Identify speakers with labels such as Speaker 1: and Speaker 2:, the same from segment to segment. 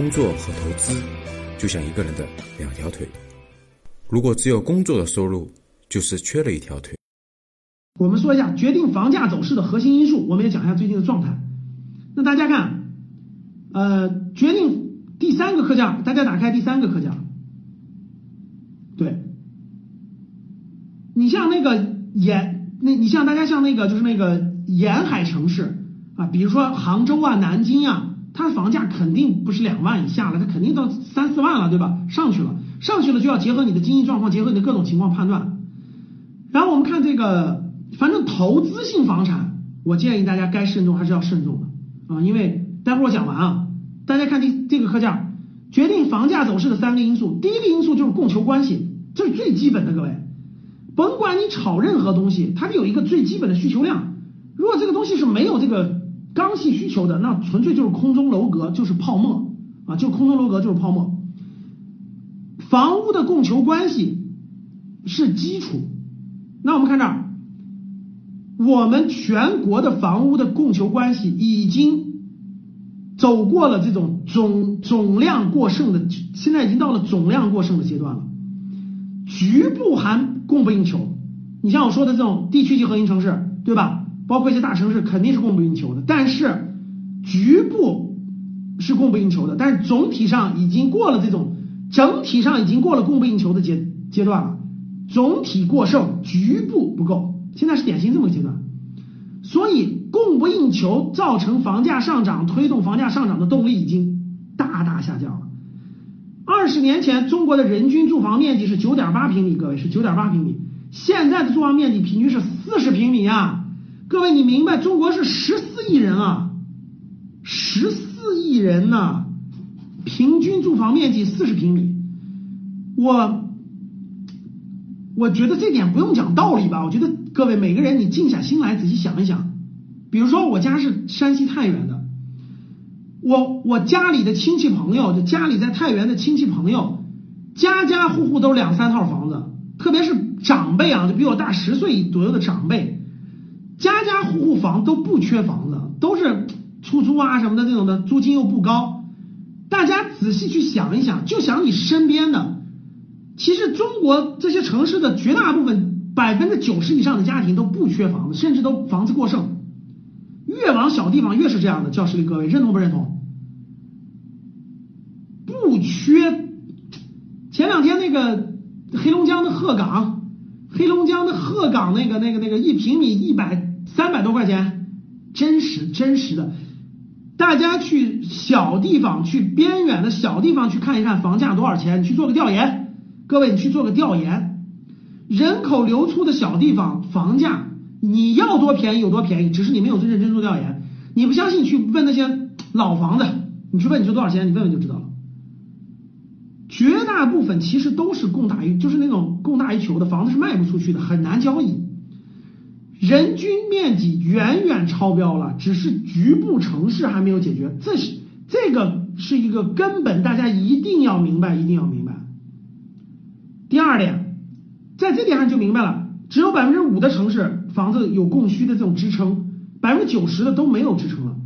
Speaker 1: 工作和投资就像一个人的两条腿，如果只有工作的收入，就是缺了一条腿。
Speaker 2: 我们说一下决定房价走势的核心因素，我们也讲一下最近的状态。那大家看，呃，决定第三个课件，大家打开第三个课件。对，你像那个沿，那你像大家像那个就是那个沿海城市啊，比如说杭州啊、南京啊，它的房价肯定不是两万以下了，它肯定到三四万了，对吧？上去了，上去了就要结合你的经济状况，结合你的各种情况判断。然后我们看这个。反正投资性房产，我建议大家该慎重还是要慎重的啊，因为待会儿我讲完啊，大家看这这个课件，决定房价走势的三个因素，第一个因素就是供求关系，这是最基本的，各位，甭管你炒任何东西，它有一个最基本的需求量，如果这个东西是没有这个刚性需求的，那纯粹就是空中楼阁，就是泡沫啊，就空中楼阁就是泡沫。房屋的供求关系是基础，那我们看这儿。我们全国的房屋的供求关系已经走过了这种总总量过剩的，现在已经到了总量过剩的阶段了。局部还供不应求，你像我说的这种地区级核心城市，对吧？包括一些大城市肯定是供不应求的，但是局部是供不应求的，但是总体上已经过了这种整体上已经过了供不应求的阶阶段了，总体过剩，局部不够。现在是典型这么个阶段，所以供不应求造成房价上涨，推动房价上涨的动力已经大大下降了。二十年前中国的人均住房面积是九点八平米，各位是九点八平米，现在的住房面积平均是四十平米啊！各位你明白，中国是十四亿人啊，十四亿人呢，平均住房面积四十平米，我。我觉得这点不用讲道理吧？我觉得各位每个人你静下心来仔细想一想，比如说我家是山西太原的，我我家里的亲戚朋友，就家里在太原的亲戚朋友，家家户户都两三套房子，特别是长辈啊，就比我大十岁左右的长辈，家家户户房都不缺房子，都是出租啊什么的这种的，租金又不高。大家仔细去想一想，就想你身边的。其实中国这些城市的绝大部分百分之九十以上的家庭都不缺房子，甚至都房子过剩。越往小地方越是这样的。教室里各位认同不认同？不缺。前两天那个黑龙江的鹤岗，黑龙江的鹤岗那个那个那个一平米一百三百多块钱，真实真实的。大家去小地方，去边远的小地方去看一看房价多少钱，你去做个调研。各位，你去做个调研，人口流出的小地方房价，你要多便宜有多便宜，只是你没有认真做调研。你不相信，去问那些老房子，你去问你说多少钱，你问问就知道了。绝大部分其实都是供大于，就是那种供大于求的房子是卖不出去的，很难交易。人均面积远远超标了，只是局部城市还没有解决，这是这个是一个根本，大家一定要明白，一定要明白。第二点，在这点上就明白了，只有百分之五的城市房子有供需的这种支撑，百分之九十的都没有支撑了。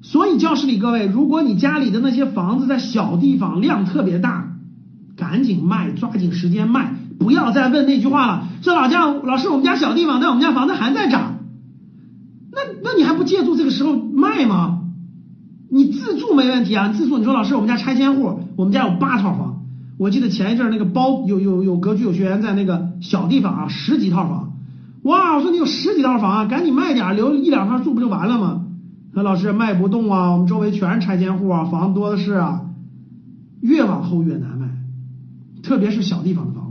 Speaker 2: 所以教室里各位，如果你家里的那些房子在小地方量特别大，赶紧卖，抓紧时间卖，不要再问那句话了。说老姜老师，我们家小地方，但我们家房子还在涨，那那你还不借助这个时候卖吗？你自住没问题啊，自住你说老师，我们家拆迁户，我们家有八套房。我记得前一阵那个包有有有格局有学员在那个小地方啊，十几套房，哇！我说你有十几套房啊，赶紧卖点，留一两套住不就完了吗？那老师卖不动啊，我们周围全是拆迁户啊，房子多的是啊，越往后越难卖，特别是小地方的房。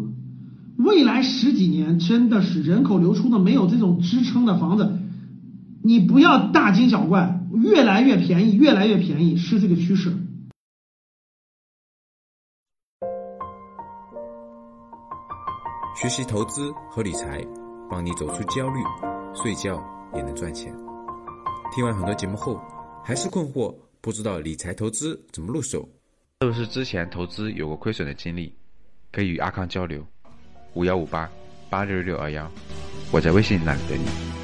Speaker 2: 未来十几年真的是人口流出的没有这种支撑的房子，你不要大惊小怪，越来越便宜，越来越便宜是这个趋势。
Speaker 1: 学习投资和理财，帮你走出焦虑，睡觉也能赚钱。听完很多节目后，还是困惑，不知道理财投资怎么入手？
Speaker 3: 是不是之前投资有过亏损的经历？可以与阿康交流，五幺五八八六六二幺，我在微信那里等你。